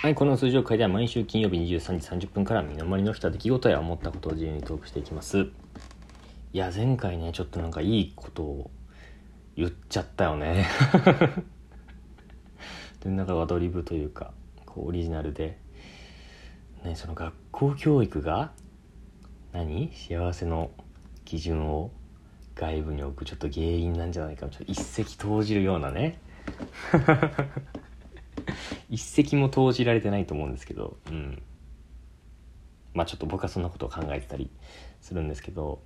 はい、この数字を書いては毎週金曜日23時30分から身の回りの人は出来事や思ったことを自由にトークしていきます。いや、前回ね、ちょっとなんかいいことを言っちゃったよね。で、なんかアドリブというか、こうオリジナルで、ね、その学校教育が、何？幸せの基準を外部に置くちょっと原因なんじゃないかちょっと一石投じるようなね 一石も投じられてないと思うんですけど、うん。まあちょっと僕はそんなことを考えてたりするんですけど、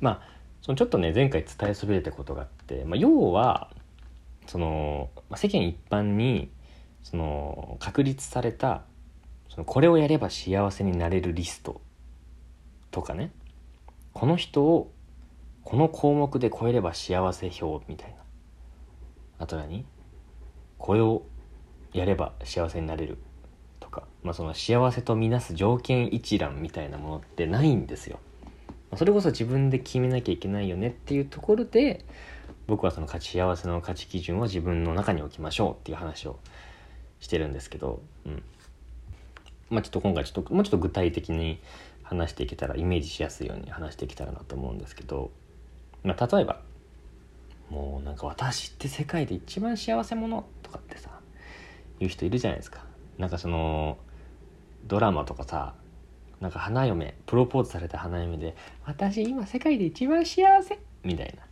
まあ、そのちょっとね、前回伝えそびれたことがあって、まあ要は、その、世間一般に、その、確立された、その、これをやれば幸せになれるリストとかね、この人を、この項目で超えれば幸せ表みたいな。あと何？これをやれば幸せになれるとか、まあ、その幸せとみなす条件一覧みたいなものってないんですよ。それこそ自分で決めなきゃいけないよねっていうところで僕はその価値幸せの価値基準を自分の中に置きましょうっていう話をしてるんですけど、うん、まあちょっと今回ちょっともうちょっと具体的に話していけたらイメージしやすいように話していけたらなと思うんですけど、まあ、例えばもうなんか私って世界で一番幸せ者とかってさ言う人いるじゃないですか。なんかそのドラマとかさなんか花嫁プロポーズされた花嫁で「私今世界で一番幸せ」みたいな。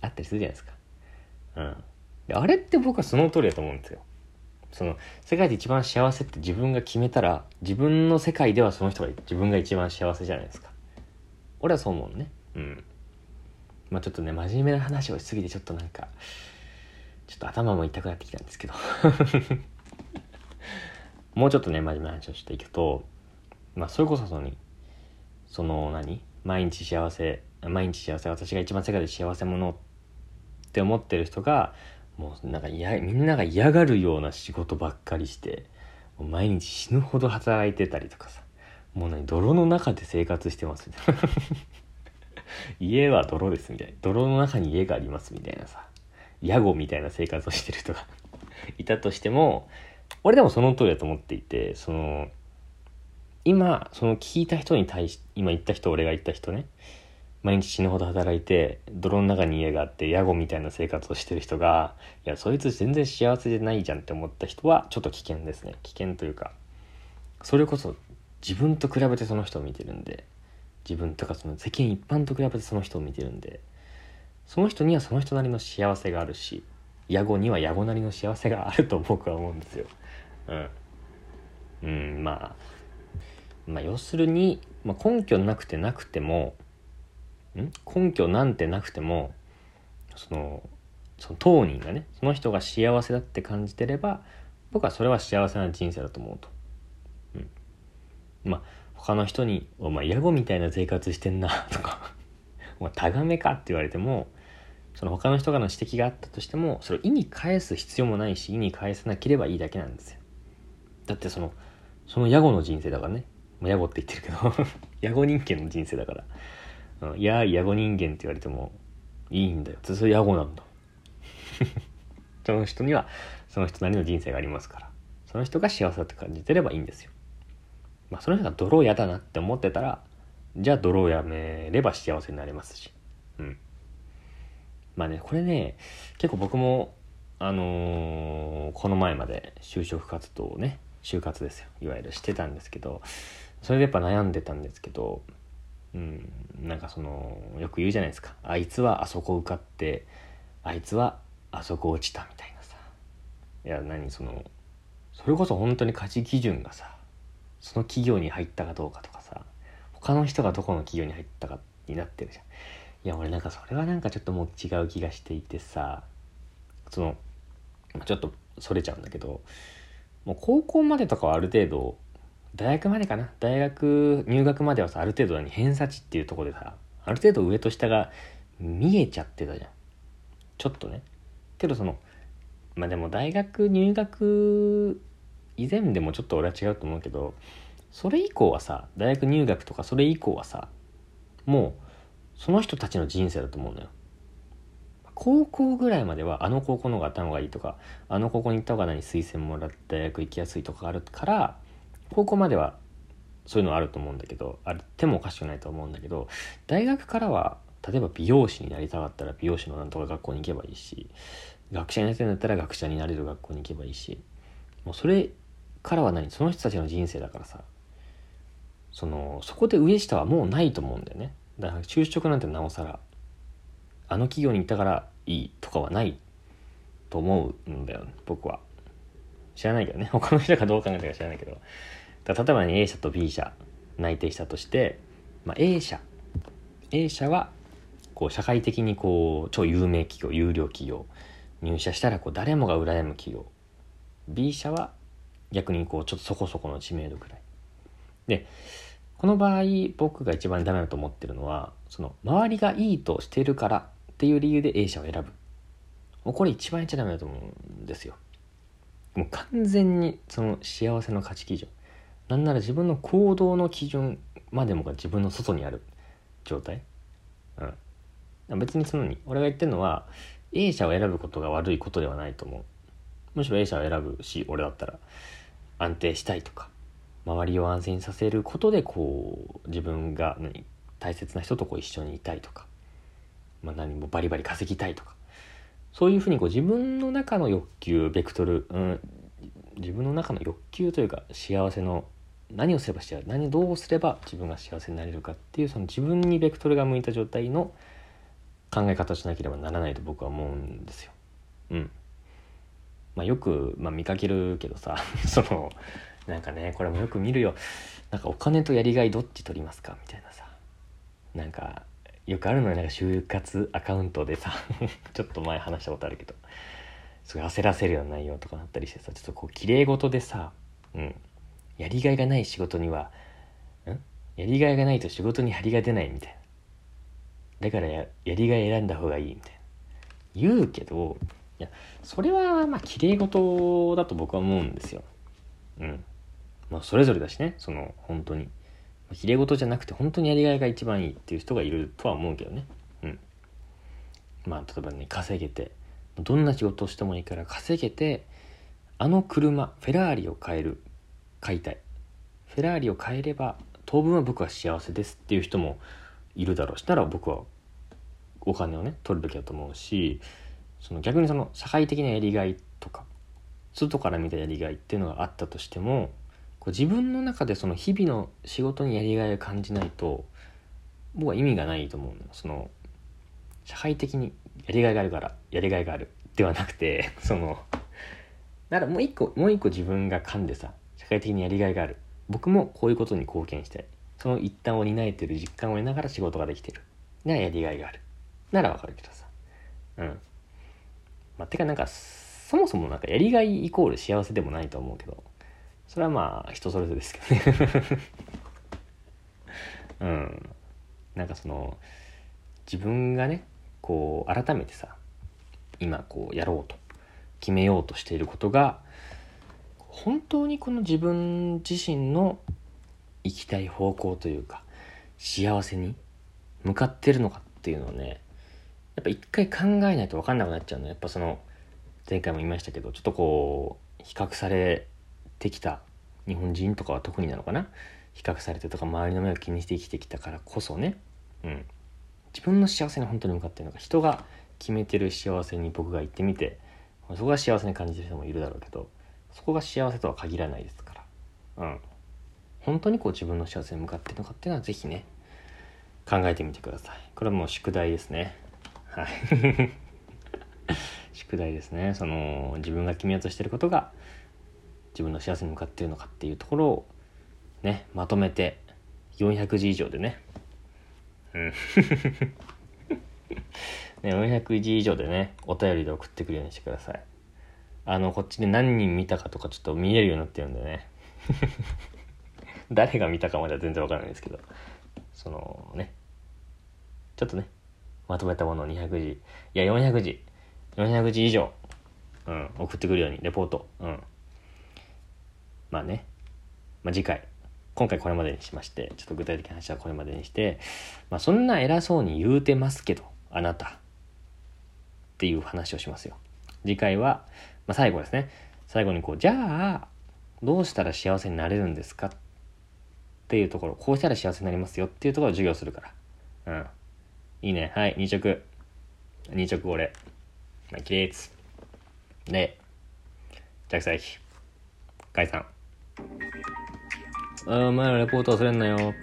あったりするじゃないですか。うん。であれって僕はその通りだと思うんですよ。その世界で一番幸せって自分が決めたら自分の世界ではその人が自分が一番幸せじゃないですか。俺はそう思うのね。うん。まあちょっとね真面目な話をしすぎてちょっとなんかちょっと頭も痛くなってきたんですけど。もうちょっとね真面目な話をしていくとまあそれこそそのその何？毎日幸せ毎日幸せ私が一番世界で幸せ者って思ってる人がもうなんか嫌みんなが嫌がるような仕事ばっかりしてもう毎日死ぬほど働いてたりとかさもう何？泥の中で生活してますみたいな。家は泥ですみたいな。泥の中に家がありますみたいなさ。野暮みたいな生活をしてる人が いたとしても俺でもその通りだと思っていてその今その聞いた人に対し今言った人俺が言った人ね毎日死ぬほど働いて泥の中に家があって野暮みたいな生活をしてる人がいやそいつ全然幸せじゃないじゃんって思った人はちょっと危険ですね。危険というかそれこそ自分と比べてその人を見てるんで自分とかその世間一般と比べてその人を見てるんでその人にはその人なりの幸せがあるし野暮には野暮なりの幸せがあると僕は思うんですよ。うん。うん、まあ、まあ要するに、まあ、根拠なくてなくてもん？根拠なんてなくてもそのその当人がねその人が幸せだって感じてれば僕はそれは幸せな人生だと思うと。うん、まあ他の人に「お前野暮みたいな生活してんな」とか「お前タガメか」って言われてもその他の人からの指摘があったとしてもそれを意に返す必要もないし意に返さなければいいだけなんですよ。だってそのその野暮の人生だからね。野暮って言ってるけど 野暮人間の人生だから「うん、いや野暮人間」って言われてもいいんだよ。それ野暮なんだ。その人にはその人なりの人生がありますから。その人が幸せだって感じてればいいんですよ。まあその人が泥嫌だなって思ってたらじゃあ泥をやめれば幸せになれますし。うん。まあねこれね結構僕もあのーこの前まで就職活動をね就活ですよ。いわゆるしてたんですけどそれでやっぱ悩んでたんですけどうんなんかそのよく言うじゃないですか。あいつはあそこ受かってあいつはあそこ落ちたみたいなさ。いや何そのそれこそ本当に価値基準がさその企業に入ったかどうかとかさ他の人がどこの企業に入ったかになってるじゃん。いや俺なんかそれはなんかちょっともう違う気がしていてさそのちょっとそれちゃうんだけどもう高校までとかはある程度大学までかな。大学入学まではさある程度に偏差値っていうところでさある程度上と下が見えちゃってたじゃん。ちょっとね。けどそのまあでも大学入学以前でもちょっと俺は違うと思うけどそれ以降はさ大学入学とかそれ以降はさもうその人たちの人生だと思うのよ。高校ぐらいまではあの高校の方が頭がいいとかあの高校に行った方が何推薦もらって大学行きやすいとかあるから高校まではそういうのあると思うんだけどあってもおかしくないと思うんだけど大学からは例えば美容師になりたかったら美容師のなんとか学校に行けばいいし学者になりたいんだったら学者になれる学校に行けばいいしもうそれからは何その人たちの人生だからさそのそこで上下はもうないと思うんだよね。だから就職なんてなおさらあの企業に行ったからいいとかはないと思うんだよ僕は。知らないけどね。他の人がどう考えたか知らないけど。だ例えば、ね、A 社と B 社内定したとして、まあ、A 社。A 社はこう社会的にこう超有名企業有料企業入社したらこう誰もが羨む企業。B 社は逆にこうちょっとそこそこの知名度くらい。でこの場合僕が一番ダメだと思ってるのはその周りがいいとしてるからっていう理由で A 社を選ぶ。もうこれ一番やっちゃダメだと思うんですよ。もう完全にその幸せの価値基準。なんなら自分の行動の基準までもが自分の外にある状態。うん。別にそのに俺が言ってるのは A 社を選ぶことが悪いことではないと思う。むしろ A 社を選ぶし俺だったら安定したいとか。周りを安心させることでこう自分が何大切な人とこう一緒にいたいとか、まあ、何もバリバリ稼ぎたいとかそういうふうにこう自分の中の欲求ベクトル、うん、自分の中の欲求というか幸せの何をすれば幸せ何どうすれば自分が幸せになれるかっていうその自分にベクトルが向いた状態の考え方をしなければならないと僕は思うんですよ。うん。まあ、よく、まあ、見かけるけどさ そのなんかねこれもよく見るよ。なんかお金とやりがいどっち取りますか？みたいなさ。なんかよくあるのよ。なんか就活アカウントでさ。ちょっと前話したことあるけど。すごい焦らせるような内容とかなったりしてさ。ちょっとこう綺麗事でさ。うん。やりがいがない仕事にはん？やりがいがないと仕事に張りが出ないみたいな。だからやりがい選んだ方がいいみたいな。言うけどいやそれはまあ綺麗事だと僕は思うんですよ。うん。まあそれぞれだしねその本当に。綺麗事じゃなくて本当にやりがいが一番いいっていう人がいるとは思うけどね。うん。まあ例えばね稼げてどんな仕事をしてもいいから稼げてあの車フェラーリを買える買いたい。フェラーリを買えれば当分は僕は幸せですっていう人もいるだろうしたら僕はお金をね取るべきだと思うしその逆にその社会的なやりがいとか外から見たやりがいっていうのがあったとしてもこう自分の中でその日々の仕事にやりがいを感じないと僕は意味がないと思うのその社会的にやりがいがあるからやりがいがあるではなくて そのだからもう一個もう一個自分が噛んでさ社会的にやりがいがある。僕もこういうことに貢献したい。その一端を担えてる実感を得ながら仕事ができてる。ならやりがいがある。ならわかるけどさ。うん。まあ、てかなんかそもそもなんかやりがいイコール幸せでもないと思うけど。それはまあ人それぞれですけどね。うん。なんかその自分がねこう改めてさ今こうやろうと決めようとしていることが本当にこの自分自身の行きたい方向というか幸せに向かってるのかっていうのをねやっぱ一回考えないと分かんなくなっちゃうの。やっぱその前回も言いましたけどちょっとこう比較されてきた日本人とかは特になのかな？比較されてとか周りの目を気にして生きてきたからこそね。うん。自分の幸せに本当に向かってるのか人が決めてる幸せに僕が行ってみてそこが幸せに感じてる人もいるだろうけどそこが幸せとは限らないですから。うん。本当にこう自分の幸せに向かってるのかっていうのは是非ね考えてみてください。これはもう宿題ですね。はい。宿題ですね。その自分が決めようとしてることが自分の幸せに向かってるのかっていうところをねまとめて400字以上でね。うん。ね400字以上でねお便りで送ってくるようにしてください。あの、こっちで何人見たかとかちょっと見えるようになってるんでね。誰が見たかまでは全然わからないですけど、そのね、ちょっとね、まとめたものを200字、いや400字、400字以上、うん、送ってくるように、レポート、うん。まあね、まあ次回、今回これまでにしまして、ちょっと具体的な話はこれまでにして、まあそんな偉そうに言うてますけど、あなた。っていう話をしますよ。次回は、まあ、最後ですね。最後にこう、じゃあ、どうしたら幸せになれるんですか？っていうところ、こうしたら幸せになりますよっていうところを授業するから。うん。いいね。はい、二直。二直俺。まあ、起立。で、着席。解散。あお前らレポート忘れんなよ。